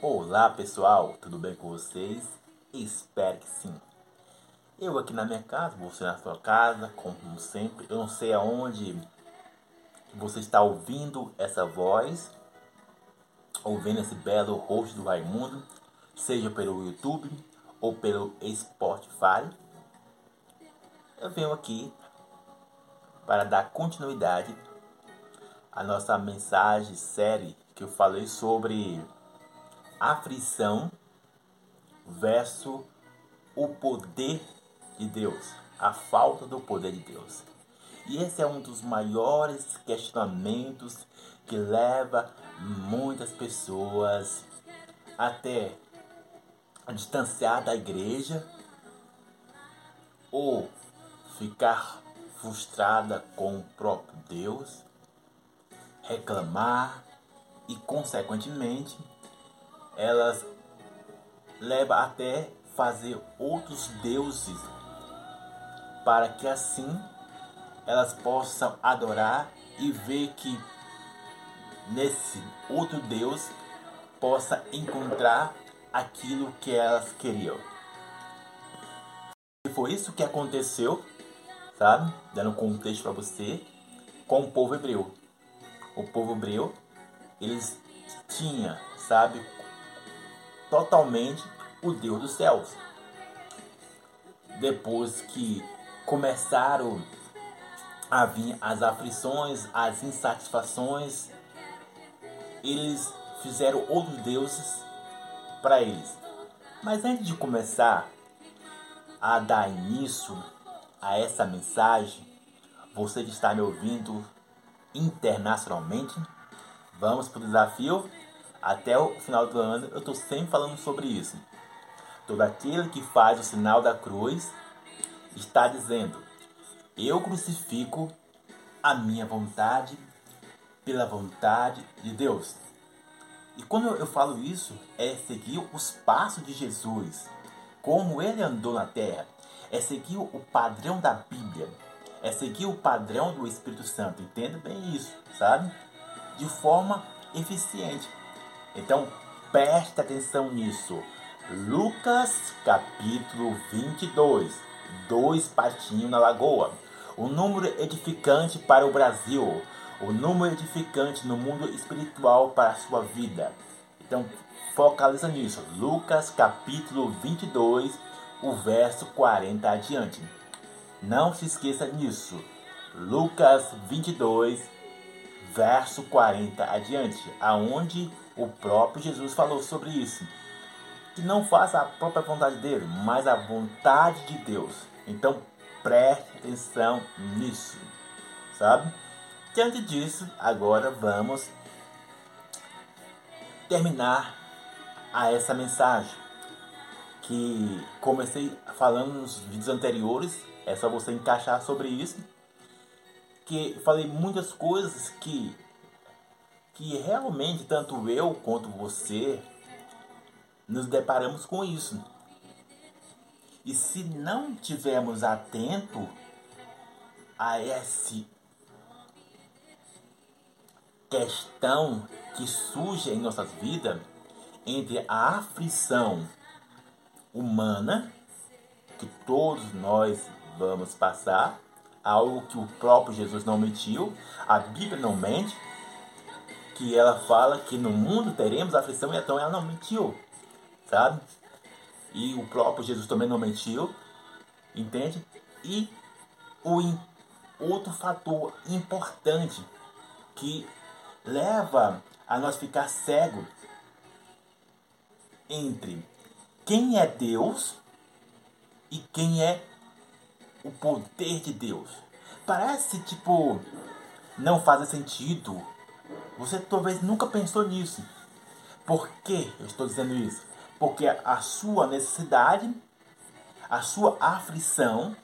Olá pessoal, tudo bem com vocês? Espero que sim. Eu aqui na minha casa, você na sua casa, como sempre. Eu não sei aonde você está ouvindo essa voz, ouvindo esse belo rosto do Raimundo, seja pelo YouTube ou pelo Spotify. Eu venho aqui para dar continuidade à nossa mensagem série que eu falei sobre aflição versus o poder de Deus, a falta do poder de Deus. E esse é um dos maiores questionamentos que leva muitas pessoas até a distanciar da igreja ou ficar frustrada com o próprio Deus, reclamar e consequentemente elas levam até fazer outros deuses para que assim elas possam adorar e ver que nesse outro Deus possa encontrar aquilo que elas queriam. E foi isso que aconteceu, sabe? Dando contexto para você, com o povo hebreu. O povo hebreu, eles tinham, sabe, totalmente o Deus dos céus. Depois que começaram a vir as aflições, as insatisfações, eles fizeram outros deuses para eles. Mas antes de começar a dar início a essa mensagem, você que está me ouvindo internacionalmente, vamos para o desafio até o final do ano eu estou sempre falando sobre isso. Todo aquele que faz o sinal da cruz está dizendo: Eu crucifico a minha vontade pela vontade de Deus. E quando eu falo isso, é seguir os passos de Jesus, como ele andou na terra, é seguir o padrão da Bíblia, é seguir o padrão do Espírito Santo. Entenda bem isso, sabe? De forma eficiente. Então, preste atenção nisso. Lucas capítulo 22. Dois patinhos na lagoa. O número edificante para o Brasil. O número edificante no mundo espiritual para a sua vida. Então, focaliza nisso. Lucas capítulo 22, o verso 40 adiante. Não se esqueça nisso. Lucas 22, verso 40 adiante, aonde o próprio Jesus falou sobre isso. Que não faça a própria vontade dele, mas a vontade de Deus. Então preste atenção nisso, sabe? Diante disso, agora vamos terminar a essa mensagem que comecei falando nos vídeos anteriores, é só você encaixar sobre isso. Que falei muitas coisas que que realmente tanto eu quanto você nos deparamos com isso. E se não tivermos atento a essa questão que surge em nossas vidas entre a aflição humana que todos nós vamos passar, algo que o próprio Jesus não mentiu, a Bíblia não mente, que ela fala que no mundo teremos aflição, então ela não mentiu, sabe? E o próprio Jesus também não mentiu, entende? E o outro fator importante que leva a nós ficar cego entre quem é Deus e quem é o poder de Deus. Parece tipo não faz sentido você talvez nunca pensou nisso. Por que eu estou dizendo isso? Porque a sua necessidade, a sua aflição,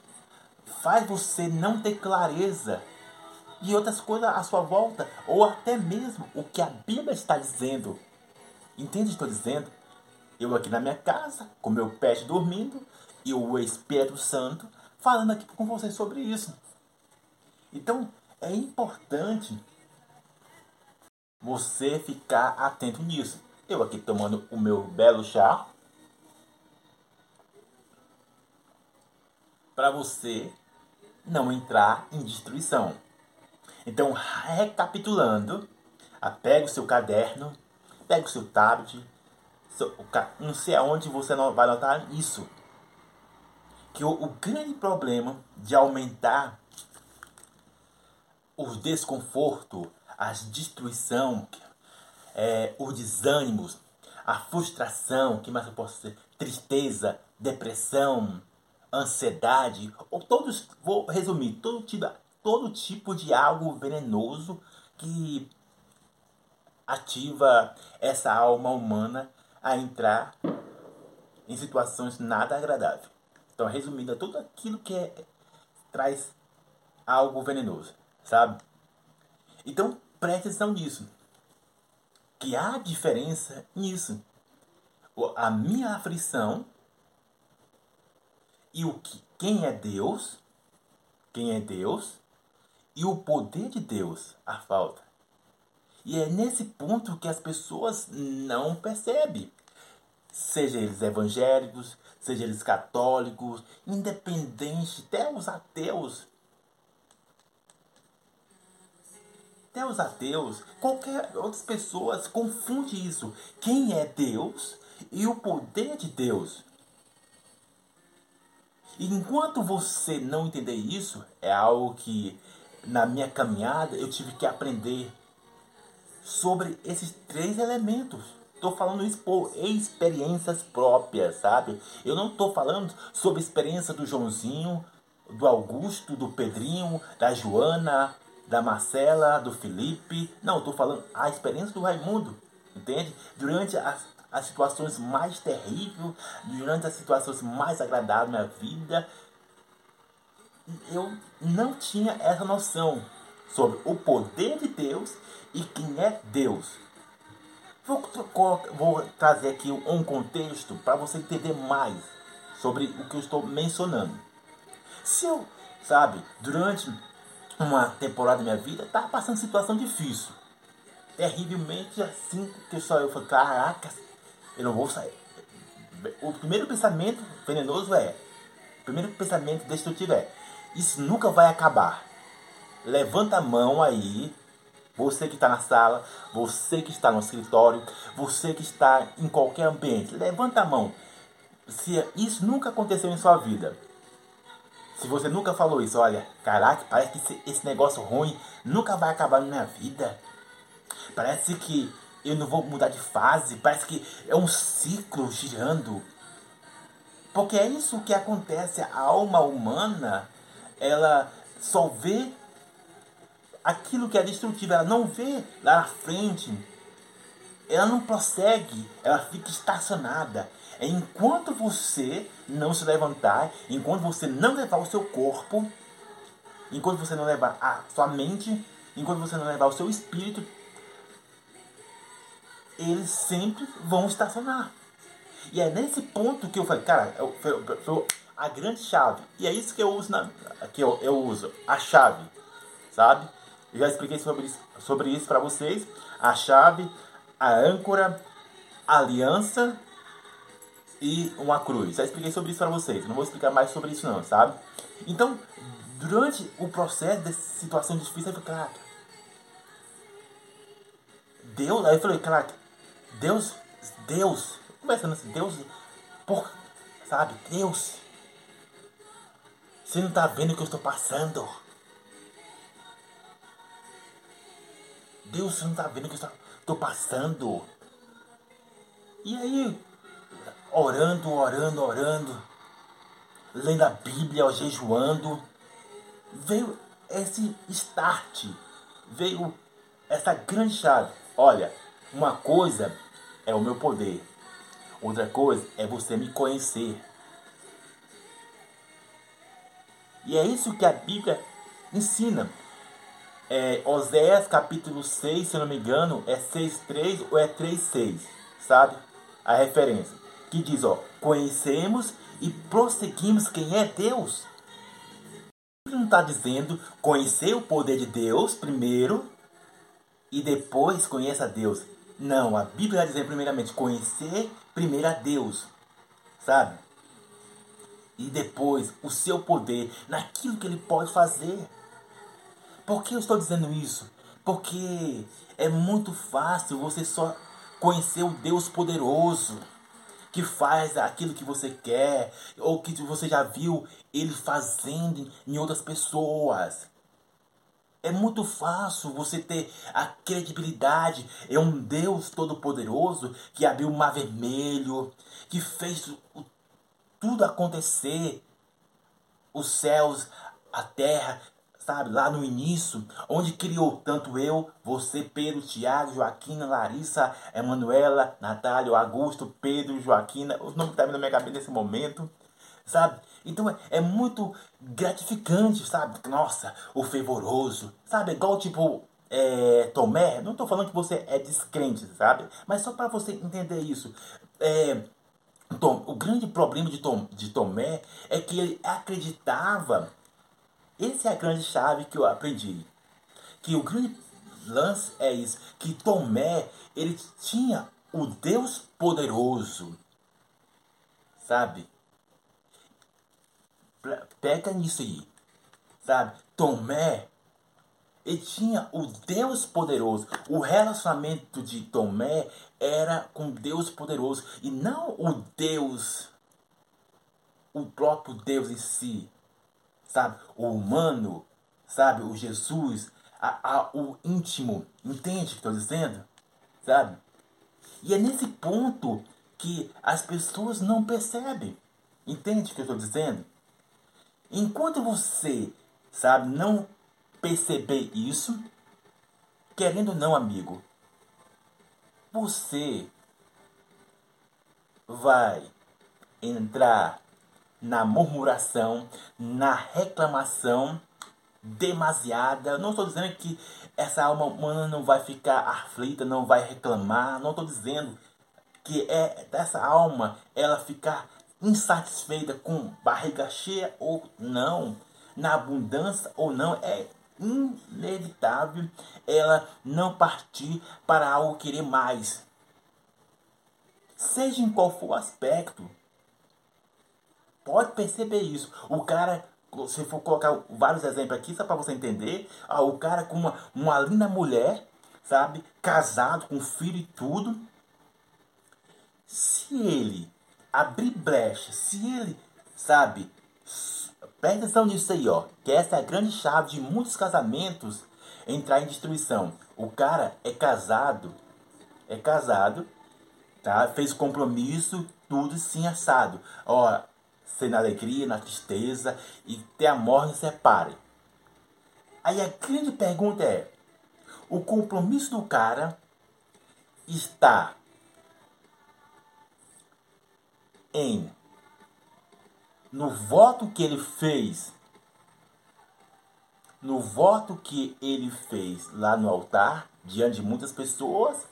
faz você não ter clareza de outras coisas à sua volta, ou até mesmo o que a Bíblia está dizendo. Entende o que estou dizendo? Eu aqui na minha casa, com meu pet dormindo, e o Espírito Santo falando aqui com vocês sobre isso. Então, é importante você ficar atento nisso. Eu aqui tomando o meu belo chá. Para você não entrar em destruição. Então, recapitulando, pega o seu caderno, pega o seu tablet, seu, não sei aonde você vai notar isso. Que o, o grande problema de aumentar o desconforto, a destruição, é, os desânimos, a frustração, que mais eu posso dizer? Tristeza, depressão, ansiedade, ou todos, vou resumir, todo tipo, todo tipo de algo venenoso que ativa essa alma humana a entrar em situações nada agradáveis. Então, resumindo, é tudo aquilo que é, traz algo venenoso, sabe? Então, preste atenção nisso. Que há diferença nisso. A minha aflição e o que quem é Deus, quem é Deus e o poder de Deus a falta. E é nesse ponto que as pessoas não percebem. Seja eles evangélicos, seja eles católicos, independente, até os ateus. Até os ateus, qualquer outras pessoas confunde isso. Quem é Deus e o poder de Deus. Enquanto você não entender isso, é algo que na minha caminhada eu tive que aprender sobre esses três elementos. Estou falando isso por experiências próprias, sabe? Eu não estou falando sobre a experiência do Joãozinho, do Augusto, do Pedrinho, da Joana, da Marcela, do Felipe. Não, estou falando a experiência do Raimundo, entende? Durante as, as situações mais terríveis, durante as situações mais agradáveis minha vida, eu não tinha essa noção sobre o poder de Deus e quem é Deus. Vou, vou trazer aqui um contexto para você entender mais sobre o que eu estou mencionando. Se eu, sabe, durante uma temporada da minha vida, estava passando situação difícil. Terrivelmente assim que só eu falei, caraca, eu não vou sair. O primeiro pensamento venenoso é, o primeiro pensamento destrutivo é, isso nunca vai acabar. Levanta a mão aí, você que está na sala, você que está no escritório, você que está em qualquer ambiente. Levanta a mão. Se isso nunca aconteceu em sua vida. Se você nunca falou isso, olha, caraca, parece que esse, negócio ruim nunca vai acabar na minha vida. Parece que eu não vou mudar de fase, parece que é um ciclo girando. Porque é isso que acontece, a alma humana ela só vê aquilo que é destrutivo, ela não vê lá na frente, ela não prossegue, ela fica estacionada. É enquanto você não se levantar, enquanto você não levar o seu corpo, enquanto você não levar a sua mente, enquanto você não levar o seu espírito, eles sempre vão estacionar. E é nesse ponto que eu falei, cara, eu, eu, a grande chave. E é isso que eu uso, na, que eu, eu uso, a chave, sabe? Eu já expliquei sobre isso, sobre isso para vocês. A chave, a âncora, a aliança e uma cruz. Já expliquei sobre isso para vocês. Não vou explicar mais sobre isso não, sabe? Então, durante o processo dessa situação difícil, eu falei, caraca, Deus, aí eu falei, caraca, Deus, Deus, começando assim, Deus, por, sabe, Deus, você não está vendo o que eu estou passando? Deus, você não está vendo o que eu estou passando? E aí, orando, orando, orando, lendo a Bíblia, jejuando, veio esse start, veio essa grande chave. Olha, uma coisa é o meu poder, outra coisa é você me conhecer. E é isso que a Bíblia ensina. É, Oséias capítulo 6, se não me engano, é 6.3 ou é 3.6, sabe? A referência. Que diz, ó, conhecemos e prosseguimos quem é Deus. Não está dizendo conhecer o poder de Deus primeiro e depois conheça Deus. Não, a Bíblia vai dizer primeiramente conhecer primeiro a Deus, sabe? E depois o seu poder naquilo que ele pode fazer. Por que eu estou dizendo isso? Porque é muito fácil você só conhecer o Deus poderoso que faz aquilo que você quer ou que você já viu ele fazendo em outras pessoas. É muito fácil você ter a credibilidade. É um Deus todo-poderoso que abriu o mar vermelho, que fez tudo acontecer. Os céus, a terra, sabe, lá no início, onde criou tanto eu, você, Pedro, Tiago, Joaquina, Larissa, Emanuela, Natália, Augusto, Pedro, Joaquina, os nomes que estão na minha cabeça nesse momento, sabe? Então é, é muito gratificante, sabe? Nossa, o fervoroso, sabe? Igual tipo é, Tomé, não estou falando que você é descrente, sabe? Mas só para você entender isso. É, Tom, o grande problema de, Tom, de Tomé é que ele acreditava. Essa é a grande chave que eu aprendi. Que o grande lance é isso. Que Tomé, ele tinha o Deus poderoso. Sabe? Pega nisso aí. Sabe? Tomé, ele tinha o Deus poderoso. O relacionamento de Tomé era com Deus poderoso. E não o Deus, o próprio Deus em si. Sabe? O humano, sabe? O Jesus, a, a, o íntimo. Entende o que estou dizendo? Sabe? E é nesse ponto que as pessoas não percebem. Entende o que eu estou dizendo? Enquanto você, sabe, não perceber isso, querendo ou não, amigo, você vai entrar na murmuração, na reclamação demasiada. Não estou dizendo que essa alma humana não vai ficar aflita, não vai reclamar. Não estou dizendo que é dessa alma ela ficar insatisfeita com barriga cheia ou não, na abundância ou não, é inevitável ela não partir para algo querer mais. Seja em qual for o aspecto. Pode perceber isso. O cara, se for colocar vários exemplos aqui, só para você entender, ah, o cara com uma, uma linda mulher, sabe, casado, com filho e tudo. Se ele abrir brecha, se ele, sabe, presta atenção nisso aí, ó, que essa é a grande chave de muitos casamentos entrar em destruição. O cara é casado, é casado, tá? Fez compromisso, tudo sim assado. Ó, ser na alegria, na tristeza e ter a morte separe. Aí a grande pergunta é: o compromisso do cara está em no voto que ele fez no voto que ele fez lá no altar diante de muitas pessoas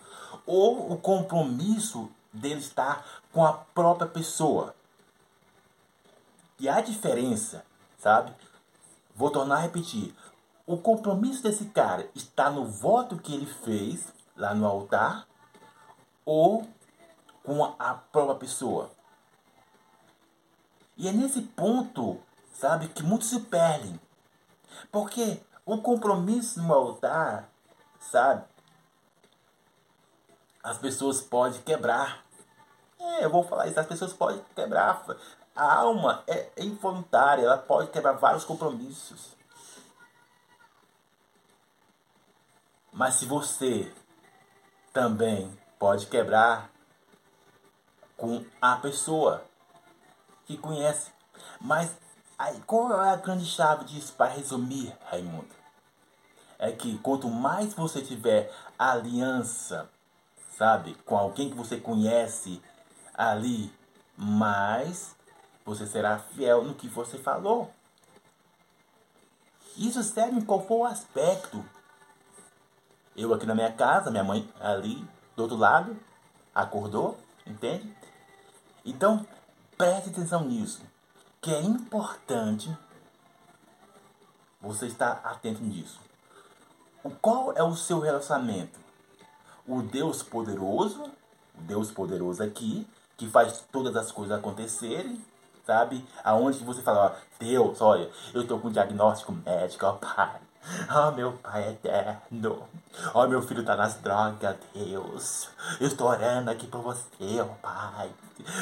ou o compromisso dele estar com a própria pessoa e a diferença sabe vou tornar a repetir o compromisso desse cara está no voto que ele fez lá no altar ou com a própria pessoa e é nesse ponto, sabe, que muitos se perdem. Porque o compromisso no altar, sabe, as pessoas podem quebrar. É, eu vou falar isso, as pessoas podem quebrar. A alma é involuntária, ela pode quebrar vários compromissos. Mas se você também pode quebrar com a pessoa que conhece. Mas aí, qual é a grande chave disso para resumir, Raimundo? É que quanto mais você tiver aliança, sabe, com alguém que você conhece ali, mais você será fiel no que você falou. Isso serve em qual for o aspecto. Eu aqui na minha casa, minha mãe ali do outro lado, acordou, entende? Então, Preste atenção nisso, que é importante você estar atento nisso. O qual é o seu relacionamento? o Deus poderoso, o Deus poderoso aqui, que faz todas as coisas acontecerem, sabe? Aonde você fala, ó, Deus, olha, eu tô com diagnóstico médico, ó Pai. Oh, meu Pai eterno. Oh, meu filho tá nas drogas, Deus. Eu estou orando aqui por você, ó Pai.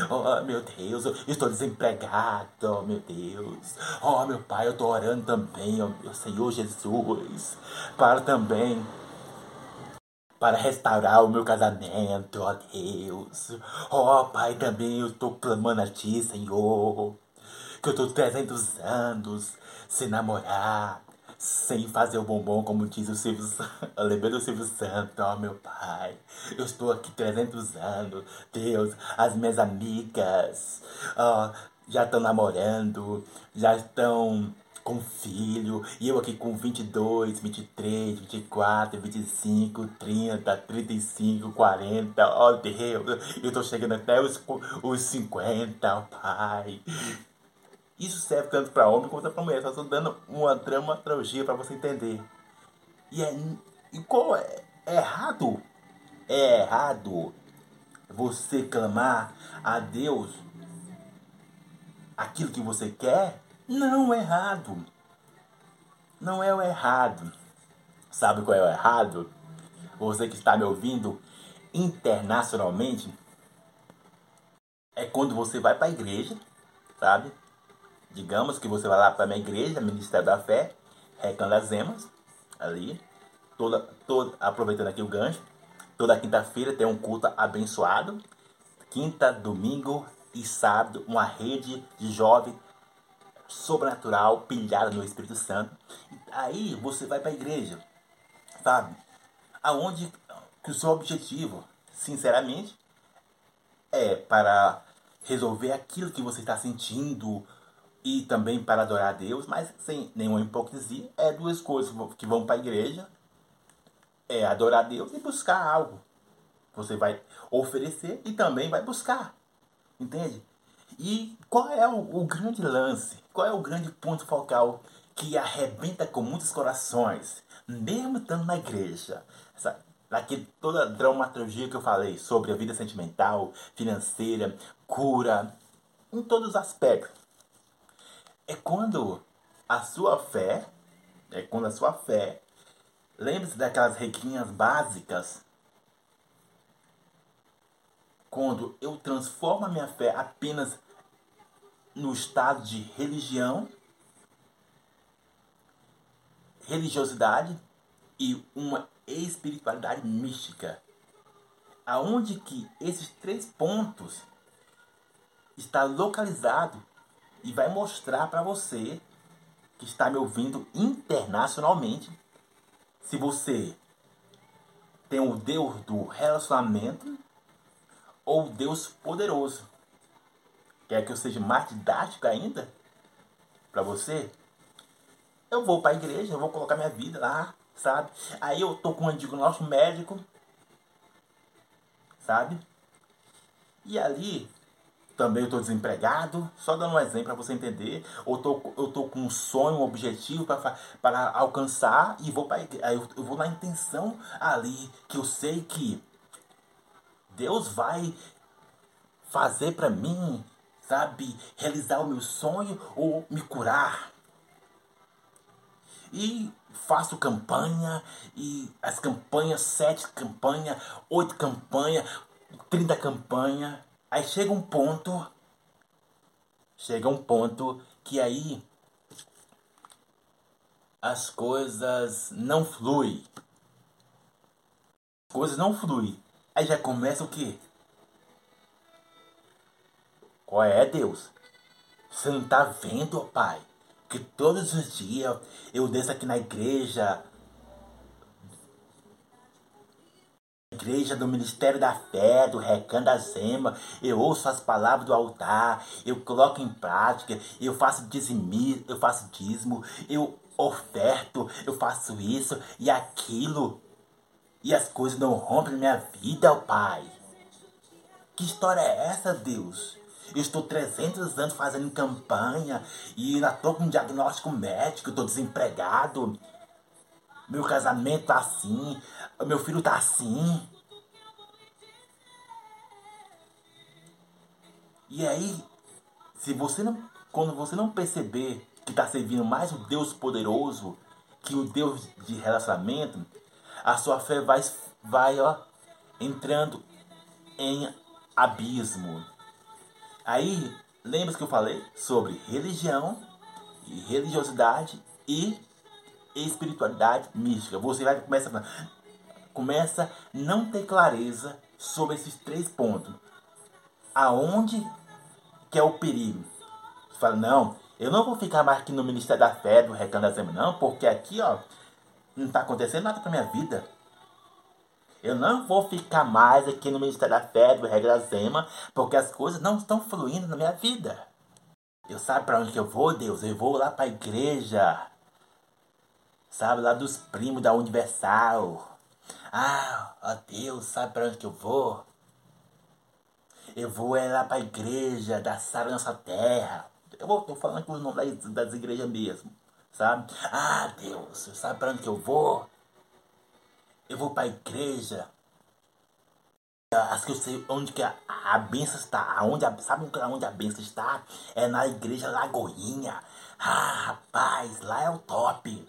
Oh, meu Deus, eu estou desempregado, meu Deus. Oh, meu Pai, eu estou orando também, ó meu Senhor Jesus. Para também para restaurar o meu casamento, ó Deus. Ó Pai, também eu estou clamando a Ti, Senhor. Que eu estou 300 anos sem namorar, sem fazer o bombom, como diz o Silvio Eu lembrei do Silvio Santos, ó meu pai. Eu estou aqui 300 anos, Deus. As minhas amigas ó, já estão namorando, já estão com filho, e eu aqui com 22, 23, 24, 25, 30, 35, 40, ó oh Deus, eu tô chegando até os, os 50, oh Pai. Isso serve tanto para homem quanto para mulher, só tô dando uma dramaturgia para você entender. E, é, e qual é, é errado? É errado você clamar a Deus aquilo que você quer? Não é errado. Não é o errado. Sabe qual é o errado? Você que está me ouvindo internacionalmente, é quando você vai para a igreja, sabe? Digamos que você vai lá para a minha igreja, Ministério da Fé, Recandazemas, ali, toda, toda, aproveitando aqui o gancho, toda quinta-feira tem um culto abençoado, quinta, domingo e sábado, uma rede de jovens sobrenatural, pilhada no Espírito Santo. Aí você vai para a igreja, sabe? Aonde que o seu objetivo, sinceramente, é para resolver aquilo que você está sentindo e também para adorar a Deus, mas sem nenhuma hipocrisia. É duas coisas que vão para a igreja, é adorar a Deus e buscar algo. Você vai oferecer e também vai buscar. Entende? E qual é o, o grande lance? Qual é o grande ponto focal que arrebenta com muitos corações, mesmo estando na igreja? Naquele, toda a dramaturgia que eu falei sobre a vida sentimental, financeira, cura, em todos os aspectos. É quando a sua fé, é quando a sua fé, lembre-se daquelas regrinhas básicas quando eu transformo a minha fé apenas no estado de religião, religiosidade e uma espiritualidade mística, aonde que esses três pontos está localizado e vai mostrar para você que está me ouvindo internacionalmente se você tem o Deus do relacionamento ou Deus poderoso. Quer que eu seja mais didático ainda para você? Eu vou para a igreja, eu vou colocar minha vida lá, sabe? Aí eu tô com um diagnóstico médico, sabe? E ali também eu tô desempregado, só dando um exemplo para você entender. Eu tô, eu tô com um sonho, um objetivo para alcançar e vou para eu, eu vou na intenção ali que eu sei que Deus vai fazer para mim sabe, realizar o meu sonho ou me curar. E faço campanha, e as campanhas, sete campanhas, oito campanhas, trinta campanhas. Aí chega um ponto, chega um ponto que aí as coisas não fluem. As coisas não fluem. Aí já começa o quê? Qual é, Deus? Você não tá vendo, Pai? Que todos os dias eu desço aqui na igreja. Igreja do Ministério da Fé, do Recanto da Zema, eu ouço as palavras do altar, eu coloco em prática, eu faço dizimi, eu faço dízimo, eu oferto, eu faço isso e aquilo e as coisas não rompem minha vida, ó Pai. Que história é essa, Deus? Eu estou 300 anos fazendo campanha e ainda estou com um diagnóstico médico, estou desempregado. Meu casamento tá assim, meu filho tá assim. E aí, se você não, quando você não perceber que está servindo mais o Deus poderoso que o Deus de relacionamento, a sua fé vai, vai ó, entrando em abismo. Aí, lembra que eu falei sobre religião, e religiosidade e espiritualidade mística. Você vai começa começa não ter clareza sobre esses três pontos. Aonde que é o perigo? Você fala, não, eu não vou ficar mais aqui no Ministério da Fé, do Recanto da Semana, não, porque aqui, ó, não está acontecendo nada para minha vida. Eu não vou ficar mais aqui no Ministério da Fé, do Regra Zema, porque as coisas não estão fluindo na minha vida. Eu sabe para onde que eu vou, Deus? Eu vou lá para a igreja. Sabe, lá dos primos da Universal. Ah, ó Deus, sabe para onde que eu vou? Eu vou é lá para a igreja da Sara Nossa Terra. Eu vou, tô falando com os nomes das, das igrejas mesmo, sabe? Ah, Deus, sabe para onde que eu vou? Eu vou para a igreja. As que eu sei onde que a, a benção está. Aonde a, sabe onde a benção está? É na igreja Lagoinha. Ah, rapaz, lá é o top.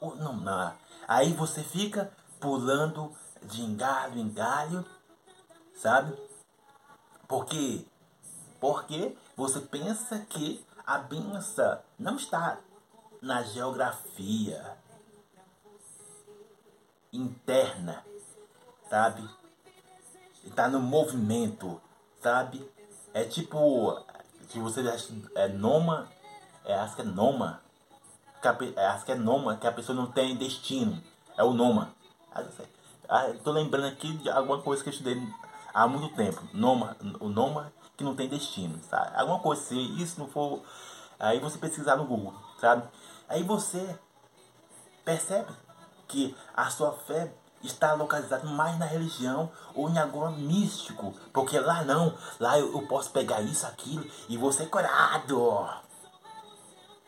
Não, não. Aí você fica pulando de engalho em galho, sabe? Porque, porque você pensa que a benção não está na geografia interna, sabe? Está no movimento, sabe? É tipo, se você é noma, é, acho que é noma, é, acho que é noma, que a pessoa não tem destino, é o noma. Estou ah, lembrando aqui de alguma coisa que eu estudei há muito tempo. Noma, o Noma que não tem destino, sabe? Alguma coisa assim, isso não for. Aí você pesquisar no Google, sabe? Aí você percebe que a sua fé está localizada mais na religião ou em algo místico. Porque lá não, lá eu, eu posso pegar isso, aquilo e vou ser curado.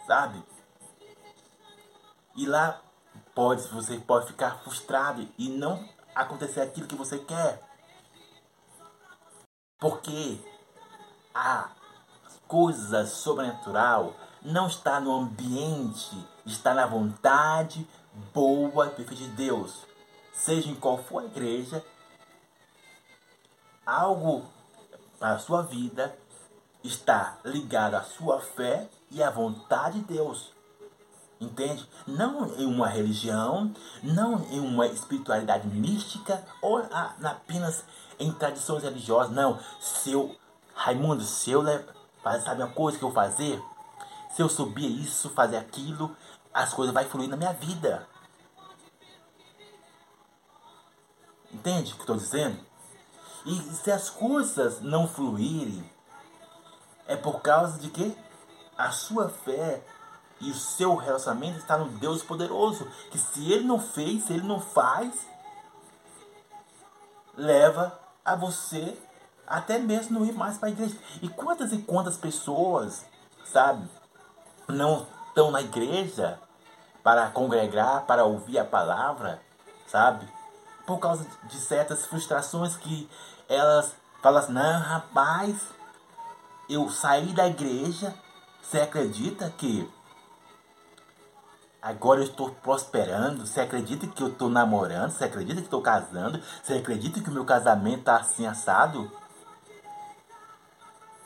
Sabe? E lá pode, você pode ficar frustrado e não acontecer aquilo que você quer. Porque a coisa sobrenatural não está no ambiente, está na vontade boa e perfeita de Deus. Seja em qual for a igreja, algo para a sua vida está ligado à sua fé e à vontade de Deus. Entende? Não em uma religião, não em uma espiritualidade mística ou apenas em tradições religiosas. Não. Se eu, Raimundo, se eu fazer, sabe uma coisa que eu fazer? Se eu subir isso, fazer aquilo, as coisas vão fluir na minha vida. Entende o que estou dizendo? E se as coisas não fluírem, é por causa de que a sua fé e o seu relacionamento está no Deus poderoso. Que se ele não fez, se ele não faz, leva a você até mesmo não ir mais para a igreja. E quantas e quantas pessoas, sabe, não estão na igreja para congregar, para ouvir a palavra, sabe? Por causa de certas frustrações que elas falam assim, não, rapaz, eu saí da igreja, você acredita que Agora eu estou prosperando. Você acredita que eu estou namorando? Você acredita que estou casando? Você acredita que o meu casamento está assim assado?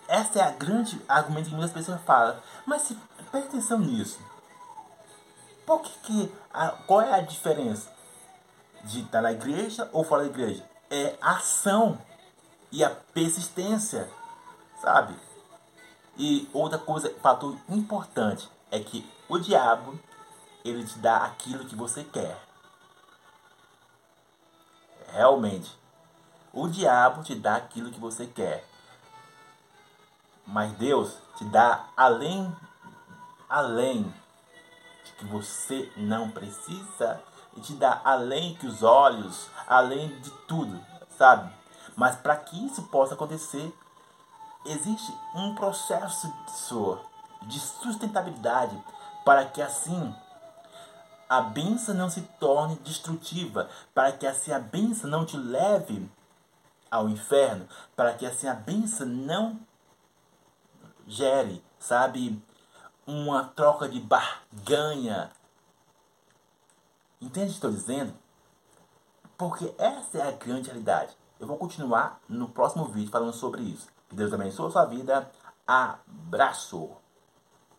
Essa é a grande argumento que muitas pessoas falam. Mas se, preste atenção nisso. Por que, que a, qual é a diferença de estar na igreja ou fora da igreja? É a ação e a persistência, sabe? E outra coisa, fator importante é que o diabo ele te dá aquilo que você quer. Realmente. O diabo te dá aquilo que você quer. Mas Deus te dá além além de que você não precisa e te dá além que os olhos, além de tudo, sabe? Mas para que isso possa acontecer, existe um processo de sustentabilidade para que assim a benção não se torne destrutiva, para que assim a benção não te leve ao inferno, para que assim a benção não gere, sabe, uma troca de barganha. Entende o que estou dizendo? Porque essa é a grande realidade. Eu vou continuar no próximo vídeo falando sobre isso. Que Deus abençoe a sua vida. Abraço!